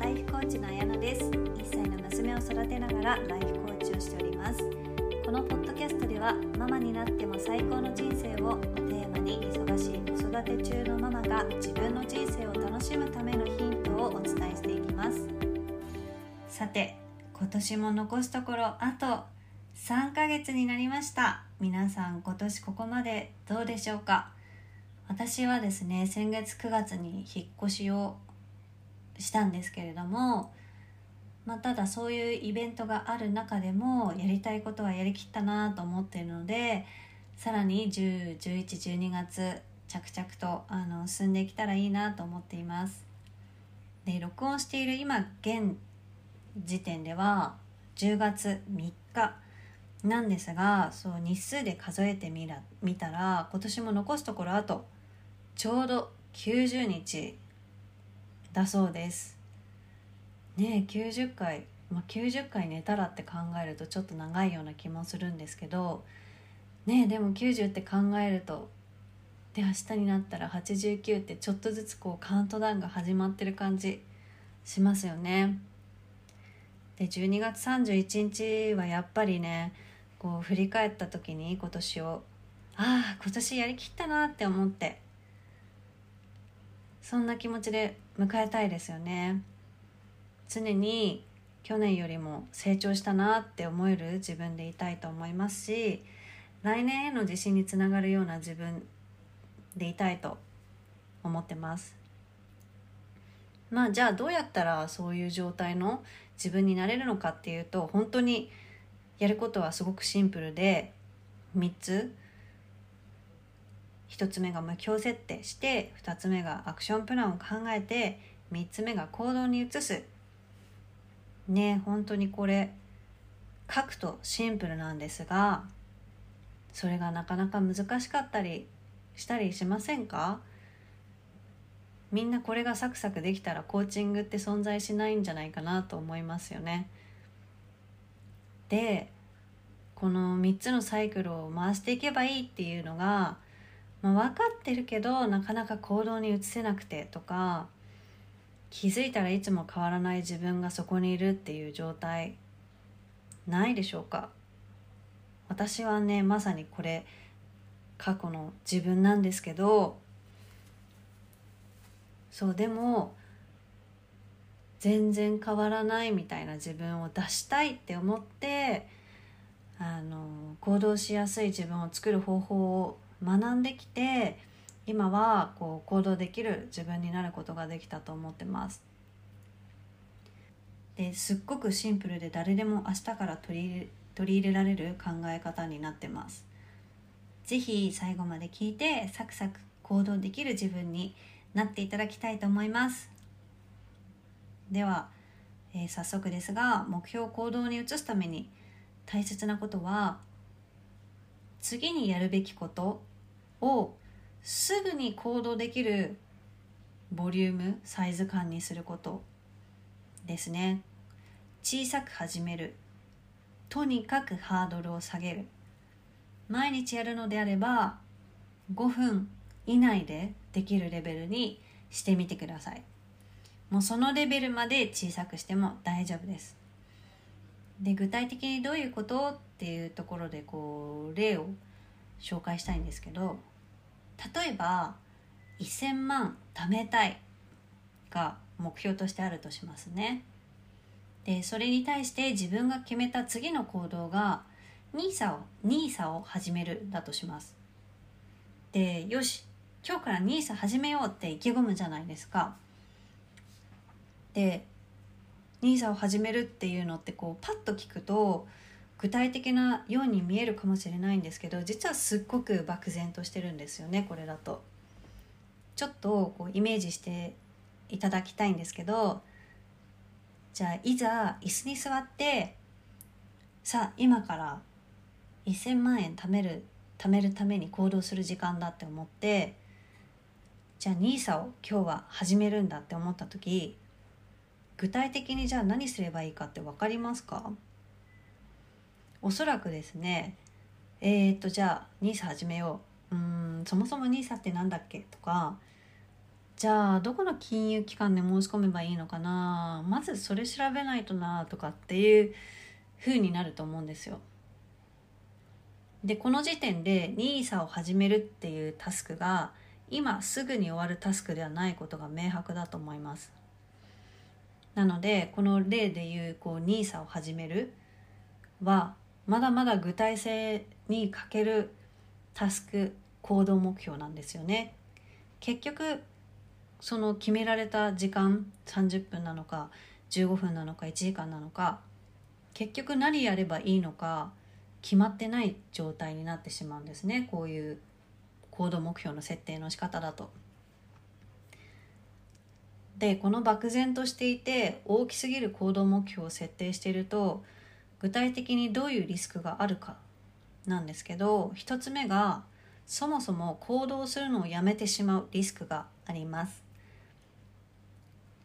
ライフコーチのあやのです。1歳の娘を育てながらライフコーチをしております。このポッドキャストではママになっても最高の人生をテーマに忙しい子育て中のママが自分の人生を楽しむためのヒントをお伝えしていきます。さて今年も残すところあと3ヶ月になりました。皆さん今年ここまでどうでしょうか？私はですね先月9月に引っ越しをしたんですけれども、まあ、ただそういうイベントがある中でもやりたいことはやりきったなと思っているのでさらに101112月着々とあの進んできたらいいなと思っています。で録音している今現時点では10月3日なんですがそう日数で数えてみら見たら今年も残すところあとちょうど90日だそうです。ね90回、まあ、90回寝たらって考えるとちょっと長いような気もするんですけどねでも90って考えるとで明日になったら89ってちょっとずつこうカウントダウンが始まってる感じしますよね。で12月31日はやっぱりねこう振り返った時に今年をああ今年やりきったなって思ってそんな気持ちで迎えたいですよね。常に去年よりも成長したなって思える自分でいたいと思いますし来年への自信につながるような自分でいたいと思ってます。まあじゃあどうやったらそういう状態の自分になれるのかっていうと本当にやることはすごくシンプルで3つ。1つ目が目標設定して2つ目がアクションプランを考えて3つ目が行動に移すね本当にこれ書くとシンプルなんですがそれがなかなか難しかったりしたりしませんか？みんなこれがサクサクできたらコーチングって存在しないんじゃないかなと思いますよね。でこの3つのサイクルを回していけばいいっていうのがまあ、分かってるけどなかなか行動に移せなくてとか気づいたらいつも変わらない自分がそこにいるっていう状態ないでしょうか。私はねまさにこれ過去の自分なんですけどそうでも全然変わらないみたいな自分を出したいって思ってあの行動しやすい自分を作る方法を学んできて今はこう行動できる自分になることができたと思ってます。ですっごくシンプルで誰でも明日から取り取り入れられる考え方になってます。是非最後まで聞いてサクサク行動できる自分になっていただきたいと思います。では、えー、早速ですが目標を行動に移すために大切なことは次にやるべきことをすぐに行動できるボリュームサイズ感にすることですね。小さく始める。とにかくハードルを下げる。毎日やるのであれば5分以内でできるレベルにしてみてください。もうそのレベルまで小さくしても大丈夫です。で具体的にどういうことっていうところでこう例を紹介したいんですけど例えば1000万貯めたいが目標としてあるとしますね。でそれに対して自分が決めた次の行動が NISA を NISA を始めるだとします。でよし今日から NISA 始めようって意気込むじゃないですか。で NISA を始めるっていうのってこうパッと聞くと具体的なように見えるかもしれないんですけど実はすっごく漠然としてるんですよねこれだと。ちょっとこうイメージしていただきたいんですけどじゃあいざ椅子に座ってさあ今から1,000万円貯める貯めるために行動する時間だって思ってじゃあ NISA を今日は始めるんだって思った時具体的にじゃあ何すればいいかって分かりますか？おそらくですねえー、っとじゃあ NISA 始めよううんそもそも NISA って何だっけとかじゃあどこの金融機関で申し込めばいいのかなまずそれ調べないとなとかっていう風になると思うんですよ。でこの時点で NISA を始めるっていうタスクが今すぐに終わるタスクではないことが明白だと思います。なのでこの例でいうこう NISA を始めるはまだまだ具体性に欠けるタスク行動目標なんですよね。結局その決められた時間30分なのか15分なのか1時間なのか結局何やればいいのか決まってない状態になってしまうんですねこういう行動目標の設定の仕方だと。でこの漠然としていて大きすぎる行動目標を設定していると具体的にどういうリスクがあるかなんですけど1つ目がそもそも行動するのをやめてしまうリスクがあります。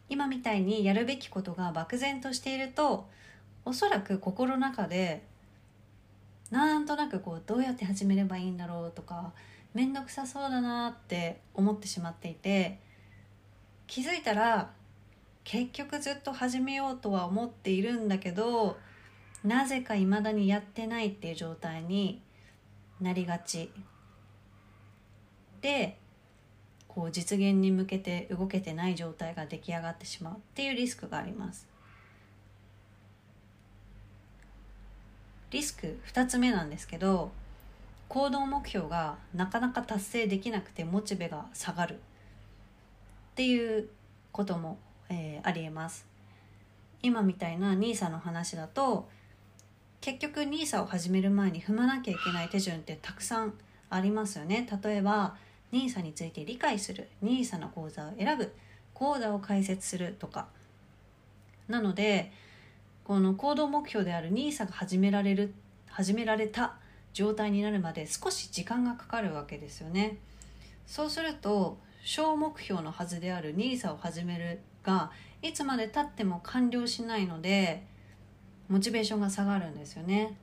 今みたいにやるべきことが漠然としているとおそらく心の中でなんとなくこうどうやって始めればいいんだろうとか面倒くさそうだなって思ってしまっていて気づいたら結局ずっと始めようとは思っているんだけどなぜか未だにやってないっていう状態になりがち。でこう実現に向けて動けてない状態が出来上がってしまうっていうリスクがあります。リスク2つ目なんですけど行動目標がなかなか達成できなくてモチベが下がるっていうことも、えー、ありえます。今みたいな NISA の話だと結局 NISA を始める前に踏まなきゃいけない手順ってたくさんありますよね。例えば NISA について理解する。NISA の講座を選ぶ。講座を開設するとか。なのでこの行動目標である NISA が始められる始められた状態になるまで少し時間がかかるわけですよね。そうすると小目標のはずである NISA を始めるがいつまでたっても完了しないのでモチベーションが下がるんですよね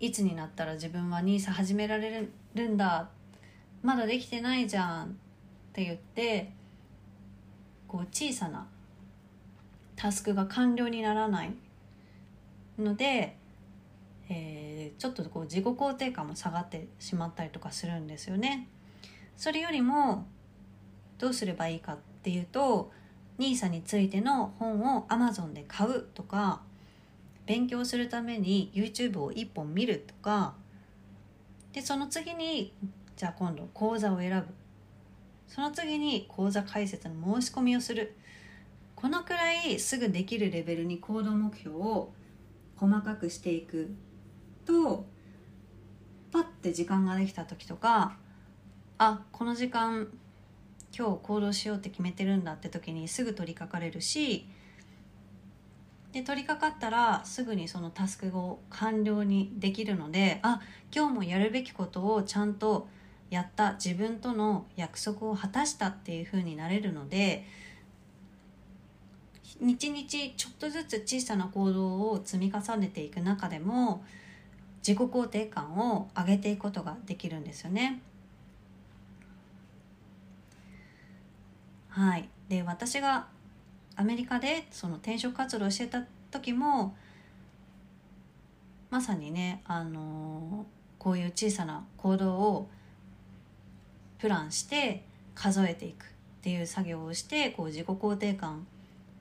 いつになったら自分は NISA 始められるんだまだできてないじゃんって言ってこう小さなタスクが完了にならないので、えー、ちょっとこう自己肯定感も下がってしまったりとかするんですよね。それよりもどうすればいいかっていうと NISA についての本を Amazon で買うとか勉強するために YouTube を1本見るとかでその次にじゃあ今度講座を選ぶ。その次に講座開設の申し込みをする。このくらいすぐできるレベルに行動目標を細かくしていくとパッて時間ができた時とかあこの時間今日行動しようって決めてるんだって時にすぐ取り掛かれるしで取り掛かったらすぐにそのタスクを完了にできるのであ今日もやるべきことをちゃんとやった自分との約束を果たしたっていう風になれるので日々ちょっとずつ小さな行動を積み重ねていく中でも自己肯定感を上げていくことができるんですよね。はい、で私がアメリカでその転職活動してた時もまさにね、あのー、こういう小さな行動をプランして数えていくっていう作業をしてこう自己肯定感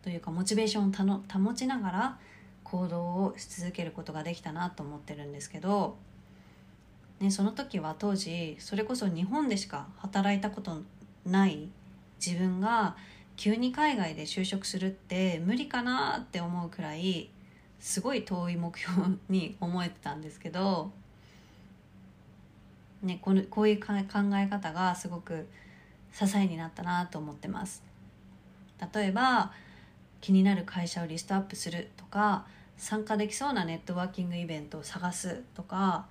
というかモチベーションを保ちながら行動をし続けることができたなと思ってるんですけど、ね、その時は当時それこそ日本でしか働いたことない自分が急に海外で就職するって無理かなって思うくらいすごい遠い目標に思えてたんですけどね、このこういう考え方がすごく支えになったなと思ってます。例えば気になる会社をリストアップするとか参加できそうなネットワーキングイベントを探すとか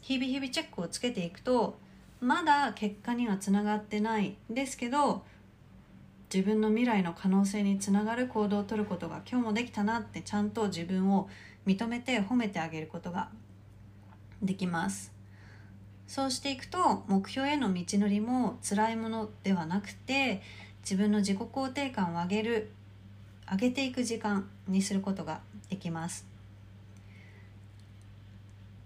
日々日々チェックをつけていくとまだ結果にはつながってないですけど自分の未来の可能性につながる行動をとることが今日もできたなってちゃんと自分を認めて褒めてあげることができます。そうしていくと目標への道のりも辛いものではなくて自分の自己肯定感を上げる上げていく時間にすることができます。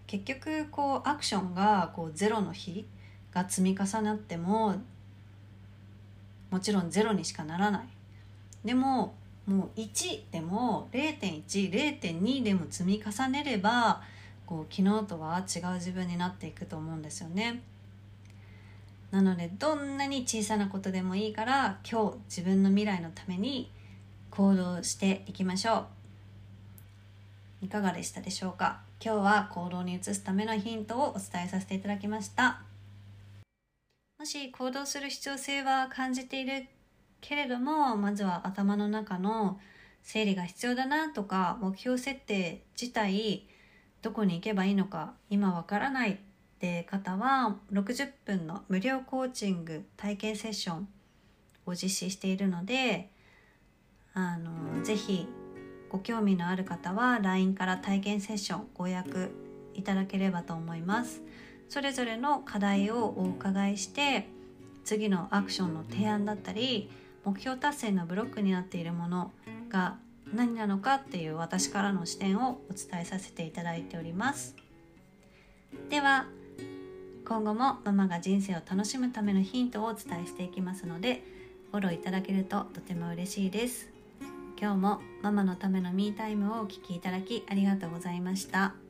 結局こうアクションがこうゼロの日が積み重なってももちろんゼロにしかならない。でももう1でも0.10.2でも積み重ねればこう昨日とは違う自分になっていくと思うんですよね。なのでどんなに小さなことでもいいから今日自分の未来のために行動していきましょう。いかがでしたでしょうか？今日は行動に移すためのヒントをお伝えさせていただきました。もし行動する必要性は感じているけれどもまずは頭の中の整理が必要だなとか目標設定自体どこに行けばいいのか今わからないって方は60分の無料コーチング体験セッションを実施しているのであのぜひご興味のある方は LINE から体験セッションご予約いただければと思います。それぞれの課題をお伺いして次のアクションの提案だったり目標達成のブロックになっているものが何なのかっていう私からの視点をお伝えさせていただいておりますでは今後もママが人生を楽しむためのヒントをお伝えしていきますのでフォローいただけるととても嬉しいです今日もママのためのミータイムをお聴きいただきありがとうございました。